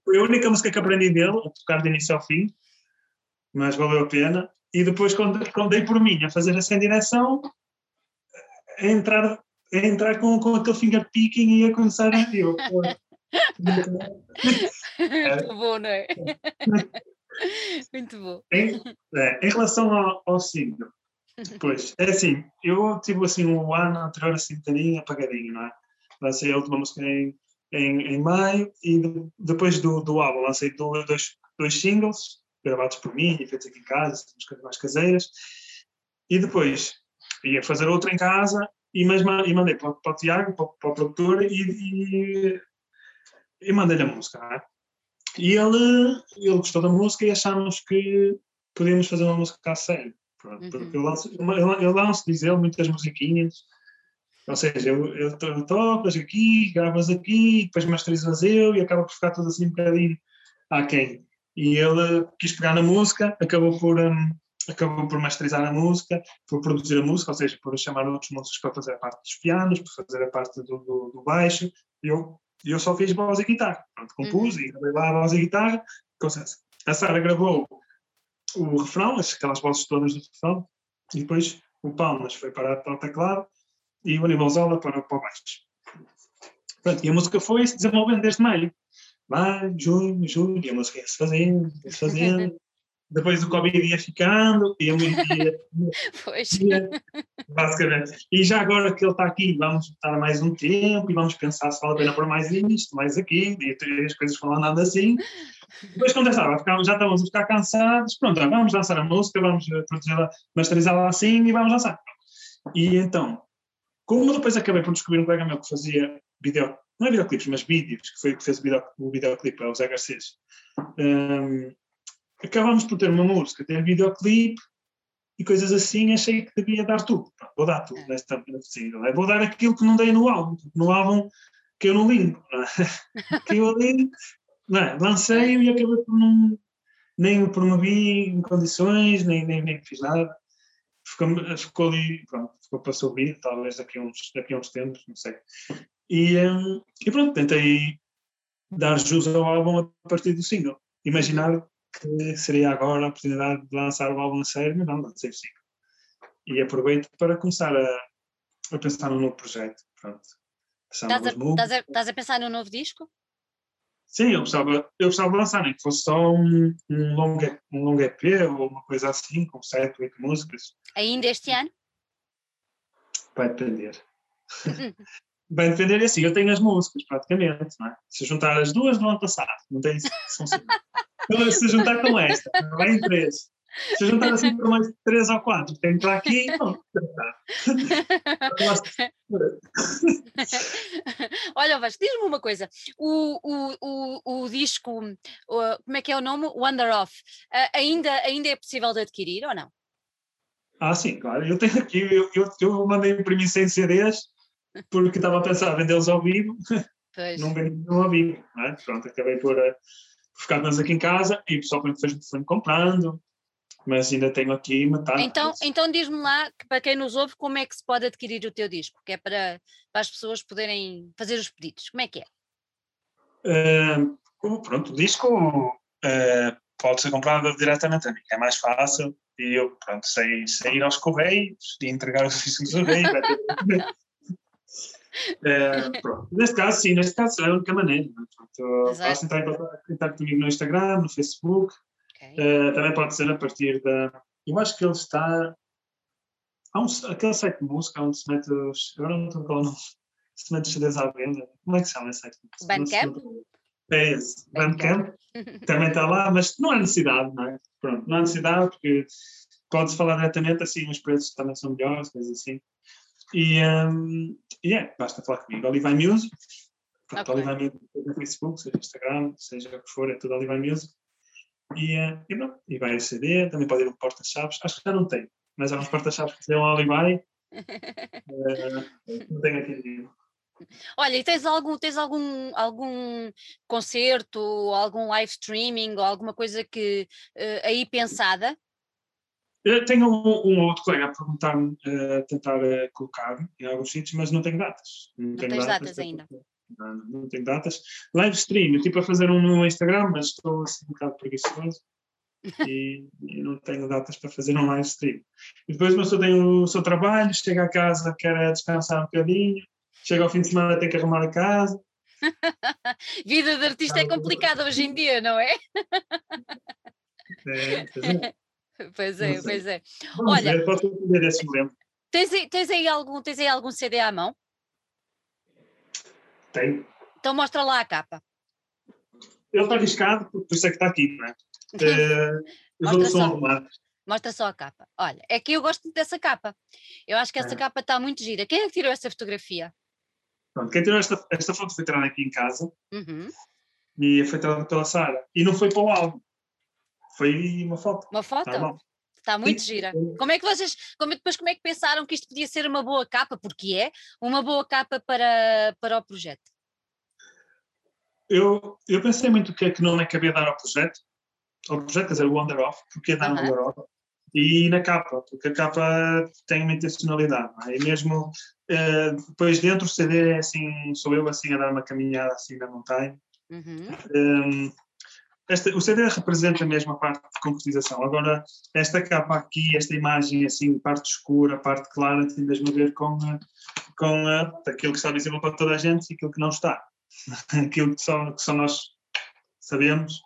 foi a única música que aprendi dele, a tocar de início ao fim, mas valeu a pena. E depois, quando, quando dei por mim a fazer essa em direção, a entrar, a entrar com, com aquele finger picking e a começar a. Eu,
Muito bom, não é? Muito bom.
Em, é, em relação ao, ao single, Pois, é assim, eu tive assim um ano anterior assim um bocadinho apagadinho, não é? Lancei a última música em, em, em maio e de, depois do, do álbum lancei dois, dois singles gravados por mim e feitos aqui em casa, músicas mais caseiras e depois ia fazer outra em casa e, mesmo, e mandei para, para o Tiago, para, para o produtor e, e, e mandei-lhe a música, não é? E ele, ele gostou da música e achámos que podíamos fazer uma música a sério. Pronto, uhum. porque eu lanço, eu lanço, diz ele, muitas musiquinhas. Ou seja, eu, tocas aqui, gravas aqui, depois masterizas eu e acaba por ficar tudo assim um bocadinho aquém. E ele quis pegar na música, acabou por, um, acabou por masterizar a música, por produzir a música, ou seja, por chamar outros músicos para fazer a parte dos pianos, para fazer a parte do, do, do baixo. E eu, eu só fiz voz e guitarra. Pronto, compus uhum. e gravei lá a voz e guitarra. A Sara gravou o refrão, aquelas vozes todas do refrão, e depois o Palmas foi para, para o teclado e o Aníbal Zola para, para o baixo. Pronto, e a música foi se desenvolvendo desde maio. Maio, junho, julho, e a música ia-se fazendo, ia-se fazendo. Depois o Covid ia ficando, e a ia, pois. Ia, basicamente. E já agora que ele está aqui, vamos estar mais um tempo e vamos pensar se vale a pena pôr mais isto, mais aqui, e as coisas vão andando assim. Depois, quando estava, já estávamos a ficar cansados, pronto, vamos lançar a música, vamos produzi-la, masterizá-la assim e vamos lançar. E então, como depois acabei por descobrir um colega meu que fazia vídeo, não é videoclipes, mas vídeos, que foi o que fez o, video, o videoclipe, é o Zé Garcês, um, acabámos por ter uma música, ter videoclipe e coisas assim, achei que devia dar tudo. Vou dar tudo é. nesta single. É? Vou dar aquilo que não dei no álbum, no álbum que eu não limpo, não é? que eu ali é? lancei e acabei por não. Nem o promovi em condições, nem, nem, nem fiz nada. Ficou, ficou ali, pronto, ficou para subir, talvez daqui a uns, daqui a uns tempos, não sei. E, um, e pronto, tentei dar jus ao álbum a partir do single. Imaginar que seria agora a oportunidade de lançar o álbum a sério, mas não, lancei o single. E aproveito para começar a, a pensar num novo projeto. Pronto.
Estás a, estás, a, estás a pensar num novo disco?
Sim, eu gostava, eu gostava de lançar, nem que fosse só um, um, longo, um longo EP ou uma coisa assim, com sete, oito músicas.
Ainda este ano?
Vai depender. Vai depender assim, eu tenho as músicas praticamente, não é? Se juntar as duas do ano passado, não tem são Se juntar com esta, vai em três. Se juntar assim por mais três ou quatro, tem que entrar aqui, não.
Olha, Vasco, diz-me uma coisa. O, o, o, o disco, o, como é que é o nome? Wonder Off, uh, ainda, ainda é possível de adquirir ou não?
Ah, sim, claro. Eu tenho aqui, eu, eu, eu mandei imprimir 100 CDs porque estava a pensar vendê-los ao vivo. Pois. Não vendi ao vivo. É? Pronto, acabei por, uh, por ficar mais aqui em casa e o pessoal foi-me foi comprando mas ainda tenho aqui metade.
Então, então diz-me lá, que para quem nos ouve, como é que se pode adquirir o teu disco? Que é para, para as pessoas poderem fazer os pedidos. Como é que é?
Uh, pronto, o disco uh, pode ser comprado diretamente a mim, é mais fácil e eu, pronto, sei, sei ir aos correios e entregar os discos no correio. pronto. Neste caso, sim, neste caso é a única maneira. É? Portanto, posso entrar em contato comigo no Instagram, no Facebook, Uh, também pode ser a partir da. Eu acho que ele está. Há um, aquele site de música onde se mete os. Agora não estou falando. Se mete os CDs à venda. Como é que se chama esse site?
Bandcamp?
É esse. Bandcamp. também está lá, mas não há necessidade, não é? Pronto, não há necessidade porque pode-se falar diretamente assim, os preços também são melhores, coisas assim. E, um, e é, basta falar comigo. Olivai Music. Pronto, okay. Olivai Music no Facebook, seja Instagram, seja o que for, é tudo Olivai Music. E, uh, e, não, e vai o CD, também pode ir um porta-chaves. Acho que já não tem, mas há uns porta-chaves que se dão ali vai. uh, não tenho aqui
Olha, e tens algum, tens algum, algum concerto, algum live streaming ou alguma coisa que uh, aí pensada?
Tenho um, um outro colega a perguntar-me, uh, tentar uh, colocar em alguns sítios, mas não tenho datas.
Não, não tens datas, datas ainda.
Não, não tenho datas. Live stream, eu tipo a fazer um no Instagram, mas estou assim um bocado preguiçoso e, e, não tenho datas para fazer um live stream. E depois, mas eu tenho o seu trabalho, chego a casa, quero descansar um bocadinho, chego ao fim de semana, tenho que arrumar a casa.
Vida de artista é complicada hoje em dia, não é?
é, é.
Pois é, pois é.
Vamos Olha, ver, posso entender esse momento.
Tens, tens, aí algum, tens aí algum CD à mão?
Tem.
Então mostra lá a capa.
Ele está arriscado, por isso é que está aqui, não é? Uh,
mostra, só, mostra só a capa. Olha, é que eu gosto dessa capa. Eu acho que essa é. capa está muito gira. Quem é que tirou essa fotografia?
Pronto, quem tirou esta, esta foto foi tirada aqui em casa uhum. e foi tirada pela Sara. E não foi para o álbum. Foi uma foto.
Uma foto? Tá Está muito Sim. gira. Como é que vocês, como, depois como é que pensaram que isto podia ser uma boa capa? Porque é uma boa capa para, para o projeto.
Eu, eu pensei muito o que é que não é cabia dar ao projeto, ao projeto, quer dizer, o Wonder Off, porque é dar -huh. Wonder Off, e na capa, porque a capa tem uma intencionalidade, é? e mesmo uh, depois dentro do CD é assim, sou eu assim a dar uma caminhada assim na montanha. Uhum. Um, esta, o CD representa mesmo a parte de concretização. Agora, esta capa aqui, esta imagem assim, parte escura, parte clara, tem mesmo a ver com, com aquilo que está visível para toda a gente e aquilo que não está. aquilo que só, que só nós sabemos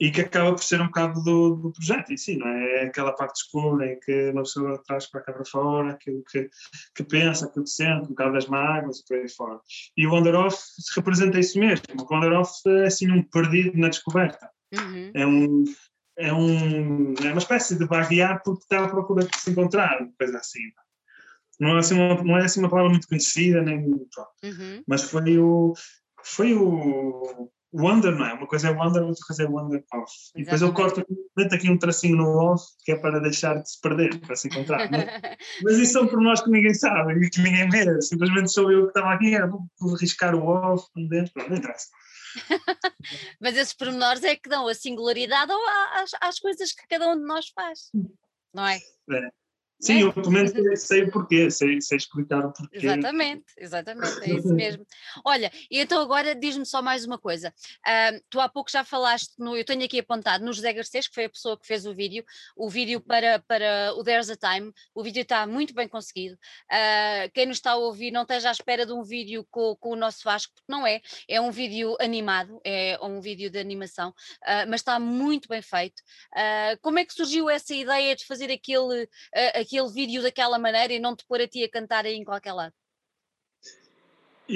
e que acaba por ser um bocado do, do projeto em si, não é? é aquela parte escura em que uma pessoa traz para cá para fora aquilo que, que pensa, aquilo que sente, um bocado das mágoas e por aí fora. E o Wonder Off representa isso mesmo. O Wonder Off é assim um perdido na descoberta. Uhum. É um. É, um, é uma espécie de barrear porque está à procura de se encontrar, coisa assim. Não é assim uma, não é assim uma palavra muito conhecida, nem, uhum. mas foi o, foi o, Wonder, não é? Uma coisa é Wonder, outra coisa é Wonder Off. E depois eu corto meto aqui um tracinho no off, que é para deixar de se perder, para se encontrar. É? Mas isso são por nós que ninguém sabe e que ninguém vê. Simplesmente sou eu que estava aqui, era, vou arriscar o off, dentro, não interessa.
Mas esses pormenores é que dão a singularidade às, às coisas que cada um de nós faz, não é?
é. Sim, eu pelo menos sei o porquê, sei, sei explicar o porquê.
Exatamente, exatamente, é isso mesmo. Olha, e então agora diz-me só mais uma coisa. Uh, tu há pouco já falaste, no, eu tenho aqui apontado, no José Garcês, que foi a pessoa que fez o vídeo, o vídeo para, para o There's a Time, o vídeo está muito bem conseguido. Uh, quem nos está a ouvir não esteja à espera de um vídeo com, com o nosso Vasco, porque não é, é um vídeo animado, é um vídeo de animação, uh, mas está muito bem feito. como é que surgiu essa ideia de fazer aquele aquele vídeo daquela maneira e não te pôr a ti a cantar aí em qualquer lado?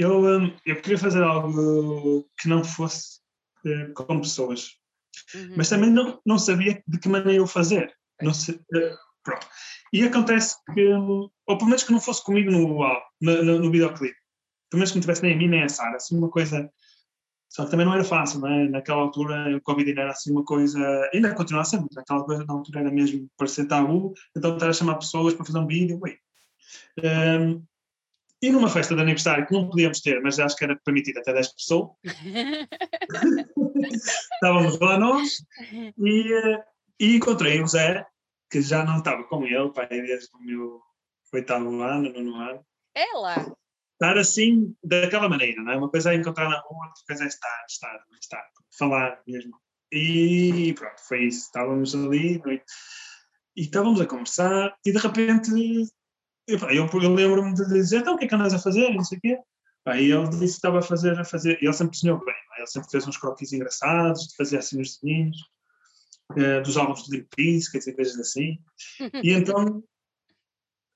eu, hum, eu queria fazer algo que não fosse uh, com pessoas, uhum. mas também não, não sabia de que maneira eu fazer. Não sei, uh, pronto. E acontece que, ou pelo menos que não fosse comigo no, no, no, no videoclipe, pelo menos que não tivesse nem a mim nem a Sara, assim uma coisa. Só que também não era fácil, é? Naquela altura o Covid ainda era assim uma coisa, ainda continua a ser, mas naquela coisa na altura era mesmo parecer tabu, então estar a chamar pessoas para fazer um vídeo, ui. Um, e numa festa de aniversário que não podíamos ter, mas acho que era permitido até 10 pessoas, estávamos lá nós e, eh, e encontrei o Zé, que já não estava com ele, pai, desde o meu oitavo ano, nono ano.
É lá.
Estar assim, daquela maneira, não é? Uma coisa é encontrar na rua, outra coisa é estar, estar, estar, falar mesmo. E pronto, foi isso. Estávamos ali e estávamos a conversar e de repente eu, eu lembro-me de dizer, então o que é que andas a fazer? Não sei o quê. Aí ele disse que estava a fazer, a fazer, e ele sempre desenhou bem, ele sempre fez uns croquis engraçados, fazia assim uns desenhos, uh, dos álbuns de Limp Bizkit e coisas assim. E então,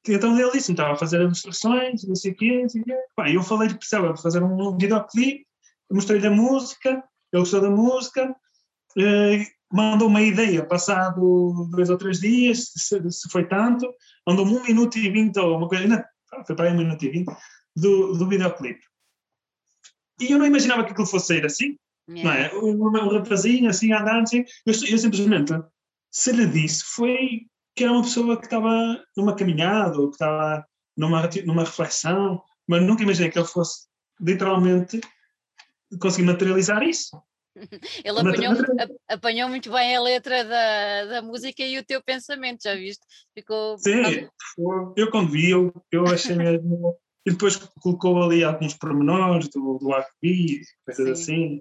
então ele disse, estava a fazer as instruções, não sei o quê, não sei o quê. Pá, eu falei que precisava fazer um videoclipe, mostrei-lhe a música, ele gostou da música, uh, mandou uma ideia passado dois ou três dias, se, se foi tanto, mandou-me um minuto e vinte ou uma coisa, não, foi para aí um minuto e vinte, do, do videoclipe. E eu não imaginava que aquilo fosse sair assim, yeah. não é? Um, um rapazinho assim a andar, assim, eu, eu simplesmente, se lhe disse, foi que era uma pessoa que estava numa caminhada ou que estava numa, numa reflexão, mas nunca imaginei que ele fosse literalmente conseguir materializar isso.
Ele apanhou, apanhou, muito bem a letra da, da música e o teu pensamento, já viste?
Ficou. Sim, eu quando vi, eu, eu achei mesmo. E depois colocou ali alguns pormenores do, do R&B, coisas Sim. assim.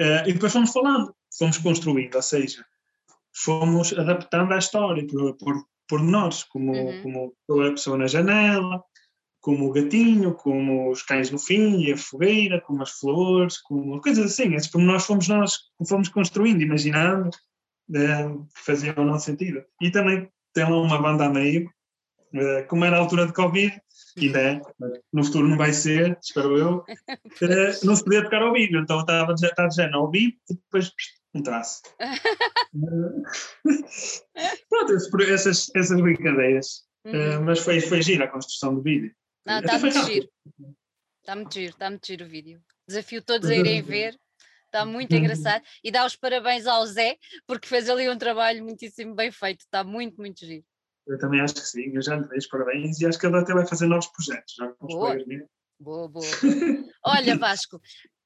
Uh, e depois fomos falando, fomos construindo, ou seja, fomos adaptando à história por, por, por nós, como, uhum. como a pessoa na janela, como o gatinho, como os cães no fim e a fogueira, como as flores, como coisas assim. Esses nós fomos nós fomos construindo, imaginando, uh, que faziam o nosso sentido. E também tem lá uma banda a meio, uh, como era a altura de Covid, ainda é, no futuro não vai ser, espero eu, uh, não se podia tocar ao vivo, então estava já, estava já ao vivo e depois um traço. Pronto, essas, essas brincadeiras. Uhum. mas foi, foi gira a construção do vídeo.
Está muito giro. Está muito giro, está muito giro o vídeo. Desafio todos a irem ver. Está muito engraçado. E dá os parabéns ao Zé, porque fez ali um trabalho muitíssimo bem feito. Está muito, muito giro.
Eu também acho que sim, eu já lhe dei os parabéns e acho que ele até vai fazer novos projetos. Já com
boa. boa, boa. Olha, Vasco,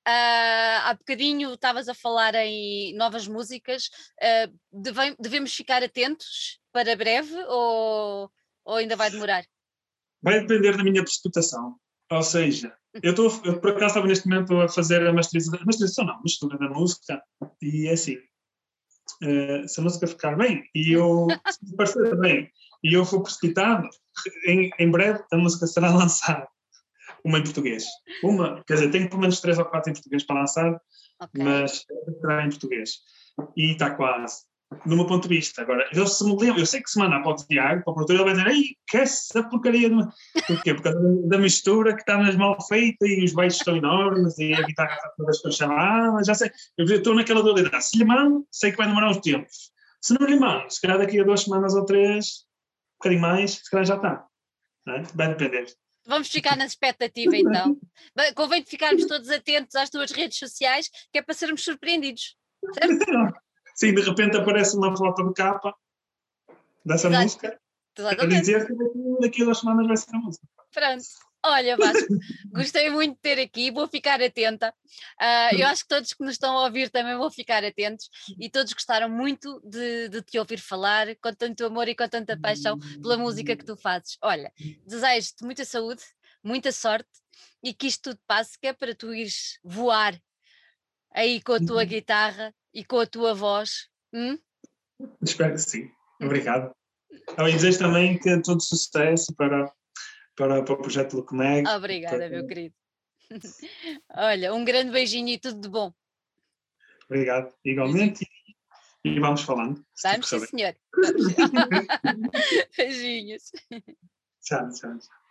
uh, há bocadinho estavas a falar em novas músicas. Uh, deve, devemos ficar atentos para breve ou, ou ainda vai demorar?
vai depender da minha precipitação. Ou seja, eu estou, por acaso estava neste momento a fazer a masterização, masterização não, mistura da música, e é assim, uh, se a música ficar bem, e eu, parecer bem, e eu for precipitado, em, em breve a música será lançada. Uma em português. Uma, quer dizer, tenho pelo menos três ou quatro em português para lançar, okay. mas será em português. E está quase do meu ponto de vista. Agora, eu, se me lembro, eu sei que se mandar para o Tiago, para o produtor, ele vai dizer: Ei, que essa porcaria. De... Porquê? Por causa da mistura que está mais mal feita e os baixos estão enormes e a guitarra está toda escrachamada. Já sei, eu estou naquela dualidade. Se lhe mando, sei que vai demorar uns tempos. Se não lhe mando, se calhar daqui a duas semanas ou três, um bocadinho mais, se calhar já está. É? Vai depender.
Vamos ficar na expectativa então. Convém ficarmos todos atentos às tuas redes sociais, que é para sermos surpreendidos. Certo?
Sim, de repente aparece uma foto de capa dessa Exato. música. Exatamente. A dizer que daqui a duas semanas vai ser a música.
Pronto. Olha, Vasco, gostei muito de ter aqui, vou ficar atenta. Uh, eu acho que todos que nos estão a ouvir também vão ficar atentos e todos gostaram muito de, de, te ouvir falar com tanto amor e com tanta paixão pela música que tu fazes. Olha, desejo-te muita saúde, muita sorte e que isto tudo passe, que é para tu ires voar aí com a tua uhum. guitarra e com a tua voz. Hum?
Espero que sim. Obrigado. E desejo também que todo sucesso para, para, para o projeto Lucomeg.
Obrigada, para... meu querido. Olha, um grande beijinho e tudo de bom.
Obrigado, igualmente. E vamos falando.
Vamos, sim, senhor. Beijinhos.
Tchau, tchau, tchau.